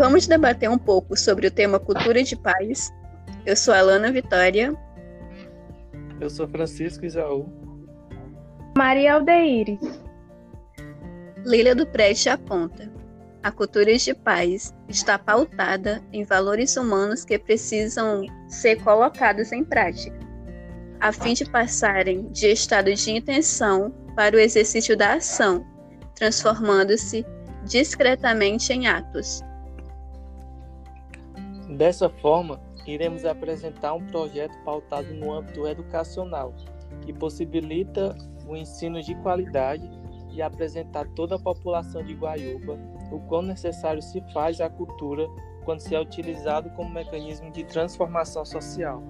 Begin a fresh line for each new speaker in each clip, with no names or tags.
Vamos debater um pouco sobre o tema cultura de paz. Eu sou a Alana Vitória.
Eu sou Francisco Isaú.
Maria Aldeires.
Lília do Preste aponta. A cultura de paz está pautada em valores humanos que precisam ser colocados em prática, a fim de passarem de estado de intenção para o exercício da ação, transformando-se discretamente em atos.
Dessa forma, iremos apresentar um projeto pautado no âmbito educacional, que possibilita o ensino de qualidade e apresentar toda a população de Guaiúba o quão necessário se faz a cultura quando se é utilizado como mecanismo de transformação social.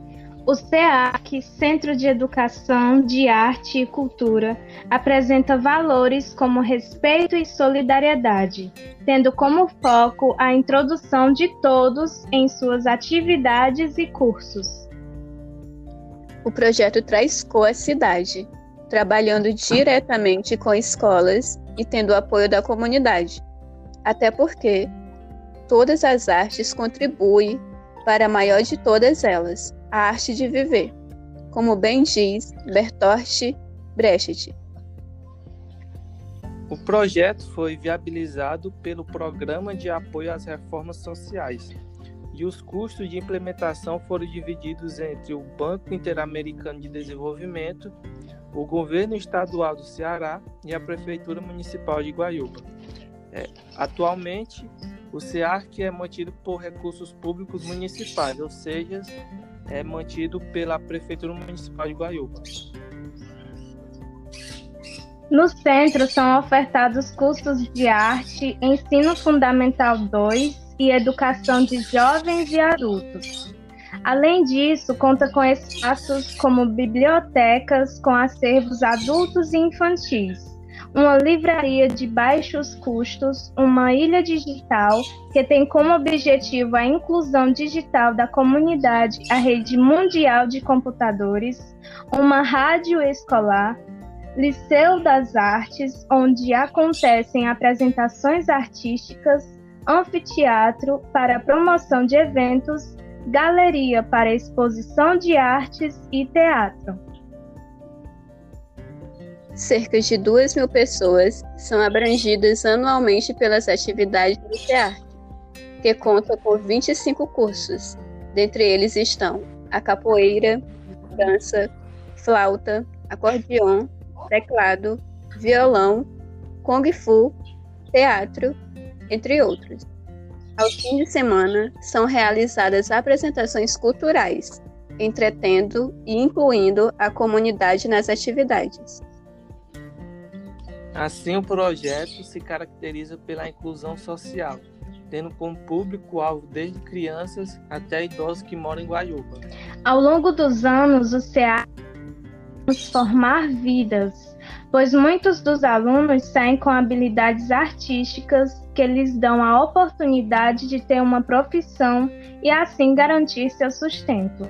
O CEAC, Centro de Educação de Arte e Cultura, apresenta valores como respeito e solidariedade, tendo como foco a introdução de todos em suas atividades e cursos.
O projeto traz cor à cidade, trabalhando diretamente com escolas e tendo o apoio da comunidade, até porque todas as artes contribuem para a maior de todas elas, a arte de viver, como bem diz Bertolt Brecht.
O projeto foi viabilizado pelo Programa de Apoio às Reformas Sociais e os custos de implementação foram divididos entre o Banco Interamericano de Desenvolvimento, o Governo Estadual do Ceará e a Prefeitura Municipal de Guaiúba. É, atualmente, o SEARC é mantido por recursos públicos municipais, ou seja, é mantido pela Prefeitura Municipal de Guaiúba.
No centro são ofertados cursos de arte, ensino fundamental 2 e educação de jovens e adultos. Além disso, conta com espaços como bibliotecas com acervos adultos e infantis, uma livraria de baixos custos, uma ilha digital que tem como objetivo a inclusão digital da comunidade à rede mundial de computadores, uma rádio escolar, Liceu das Artes, onde acontecem apresentações artísticas, anfiteatro para promoção de eventos, galeria para exposição de artes e teatro.
Cerca de 2 mil pessoas são abrangidas anualmente pelas atividades do teatro, que conta com 25 cursos. Dentre eles estão a capoeira, dança, flauta, acordeon, teclado, violão, kung fu, teatro, entre outros. Ao fim de semana, são realizadas apresentações culturais, entretendo e incluindo a comunidade nas atividades.
Assim, o projeto se caracteriza pela inclusão social, tendo como público-alvo desde crianças até idosos que moram em Guaiúba.
Ao longo dos anos, o CEA transformar vidas, pois muitos dos alunos saem com habilidades artísticas que lhes dão a oportunidade de ter uma profissão e assim garantir seu sustento.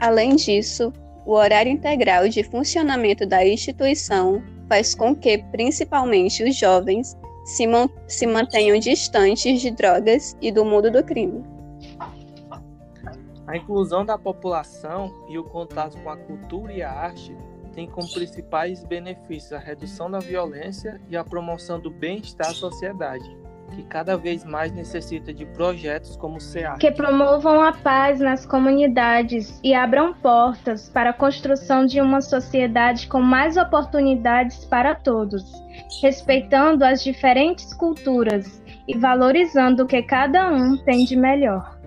Além disso, o horário integral de funcionamento da instituição faz com que, principalmente os jovens, se, se mantenham distantes de drogas e do mundo do crime.
A inclusão da população e o contato com a cultura e a arte tem como principais benefícios a redução da violência e a promoção do bem-estar da sociedade que cada vez mais necessita de projetos como o CEA.
Que promovam a paz nas comunidades e abram portas para a construção de uma sociedade com mais oportunidades para todos, respeitando as diferentes culturas e valorizando o que cada um tem de melhor.